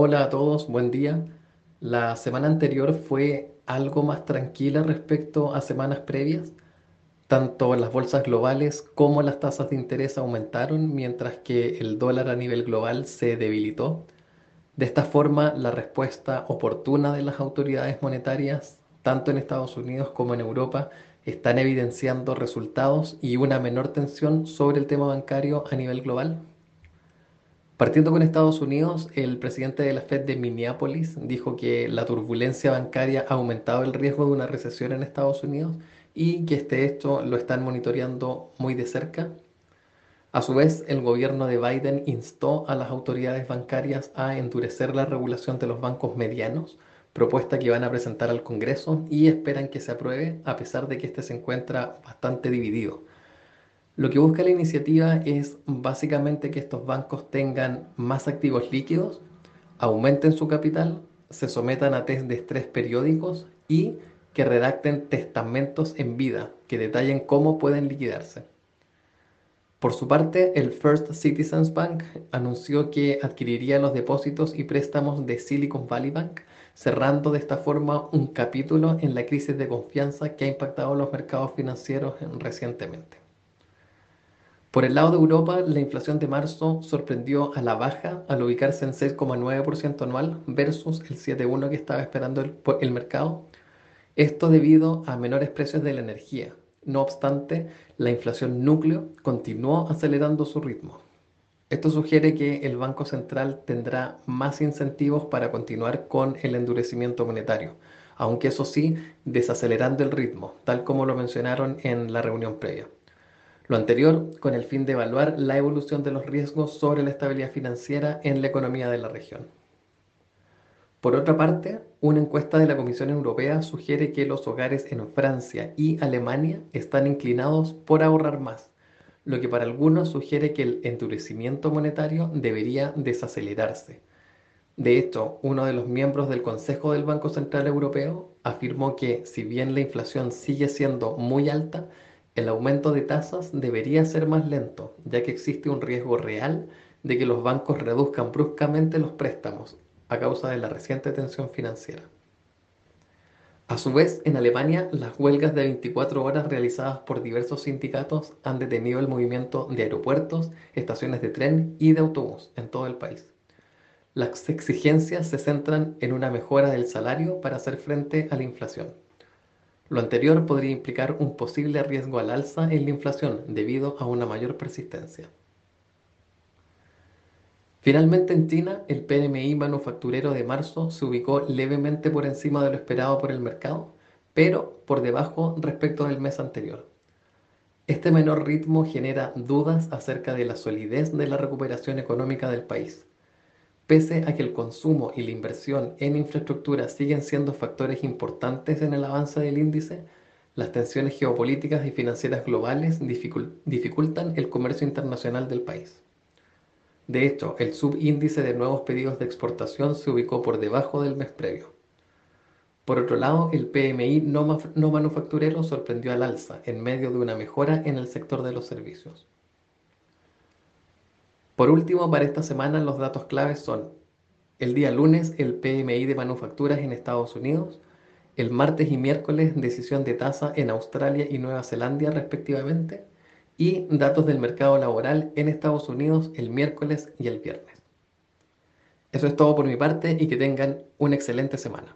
Hola a todos, buen día. La semana anterior fue algo más tranquila respecto a semanas previas. Tanto las bolsas globales como las tasas de interés aumentaron, mientras que el dólar a nivel global se debilitó. De esta forma, la respuesta oportuna de las autoridades monetarias, tanto en Estados Unidos como en Europa, están evidenciando resultados y una menor tensión sobre el tema bancario a nivel global. Partiendo con Estados Unidos, el presidente de la Fed de Minneapolis dijo que la turbulencia bancaria ha aumentado el riesgo de una recesión en Estados Unidos y que este hecho lo están monitoreando muy de cerca. A su vez, el gobierno de Biden instó a las autoridades bancarias a endurecer la regulación de los bancos medianos, propuesta que van a presentar al Congreso y esperan que se apruebe a pesar de que este se encuentra bastante dividido. Lo que busca la iniciativa es básicamente que estos bancos tengan más activos líquidos, aumenten su capital, se sometan a test de estrés periódicos y que redacten testamentos en vida que detallen cómo pueden liquidarse. Por su parte, el First Citizens Bank anunció que adquiriría los depósitos y préstamos de Silicon Valley Bank, cerrando de esta forma un capítulo en la crisis de confianza que ha impactado los mercados financieros recientemente. Por el lado de Europa, la inflación de marzo sorprendió a la baja al ubicarse en 6,9% anual versus el 7,1% que estaba esperando el, el mercado. Esto debido a menores precios de la energía. No obstante, la inflación núcleo continuó acelerando su ritmo. Esto sugiere que el Banco Central tendrá más incentivos para continuar con el endurecimiento monetario, aunque eso sí, desacelerando el ritmo, tal como lo mencionaron en la reunión previa. Lo anterior con el fin de evaluar la evolución de los riesgos sobre la estabilidad financiera en la economía de la región. Por otra parte, una encuesta de la Comisión Europea sugiere que los hogares en Francia y Alemania están inclinados por ahorrar más, lo que para algunos sugiere que el endurecimiento monetario debería desacelerarse. De hecho, uno de los miembros del Consejo del Banco Central Europeo afirmó que si bien la inflación sigue siendo muy alta, el aumento de tasas debería ser más lento, ya que existe un riesgo real de que los bancos reduzcan bruscamente los préstamos a causa de la reciente tensión financiera. A su vez, en Alemania, las huelgas de 24 horas realizadas por diversos sindicatos han detenido el movimiento de aeropuertos, estaciones de tren y de autobús en todo el país. Las exigencias se centran en una mejora del salario para hacer frente a la inflación. Lo anterior podría implicar un posible riesgo al alza en la inflación debido a una mayor persistencia. Finalmente en China, el PMI manufacturero de marzo se ubicó levemente por encima de lo esperado por el mercado, pero por debajo respecto del mes anterior. Este menor ritmo genera dudas acerca de la solidez de la recuperación económica del país. Pese a que el consumo y la inversión en infraestructura siguen siendo factores importantes en el avance del índice, las tensiones geopolíticas y financieras globales dificultan el comercio internacional del país. De hecho, el subíndice de nuevos pedidos de exportación se ubicó por debajo del mes previo. Por otro lado, el PMI no, no manufacturero sorprendió al alza en medio de una mejora en el sector de los servicios. Por último, para esta semana los datos claves son el día lunes el PMI de manufacturas en Estados Unidos, el martes y miércoles decisión de tasa en Australia y Nueva Zelanda respectivamente, y datos del mercado laboral en Estados Unidos el miércoles y el viernes. Eso es todo por mi parte y que tengan una excelente semana.